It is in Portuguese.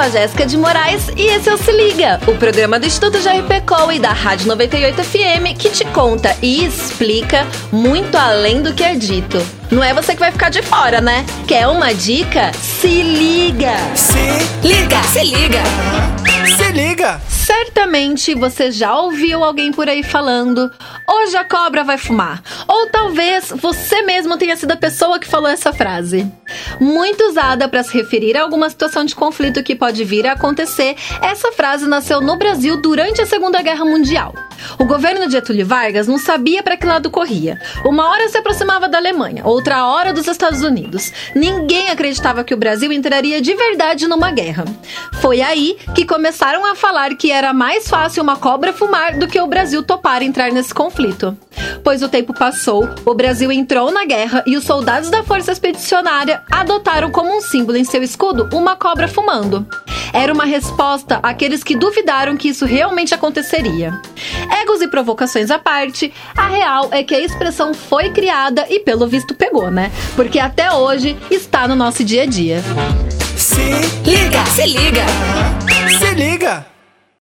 sou a Jéssica de Moraes e esse é o Se Liga, o programa do Instituto JRPCOL e da Rádio 98 FM que te conta e explica muito além do que é dito. Não é você que vai ficar de fora, né? Quer uma dica? Se liga! Se liga, se liga! Se liga! Certamente você já ouviu alguém por aí falando: hoje a cobra vai fumar. Ou talvez você mesmo tenha sido a pessoa que falou essa frase. Muito usada para se referir a alguma situação de conflito que pode vir a acontecer, essa frase nasceu no Brasil durante a Segunda Guerra Mundial. O governo de Getúlio Vargas não sabia para que lado corria. Uma hora se aproximava da Alemanha, outra hora dos Estados Unidos. Ninguém acreditava que o Brasil entraria de verdade numa guerra. Foi aí que começaram a falar que era mais fácil uma cobra fumar do que o Brasil topar entrar nesse conflito. Pois o tempo passou, o Brasil entrou na guerra e os soldados da Força Expedicionária adotaram como um símbolo em seu escudo uma cobra fumando. Era uma resposta àqueles que duvidaram que isso realmente aconteceria. Egos e provocações à parte, a real é que a expressão foi criada e pelo visto pegou, né? Porque até hoje está no nosso dia a dia. Se Liga, se liga! se liga!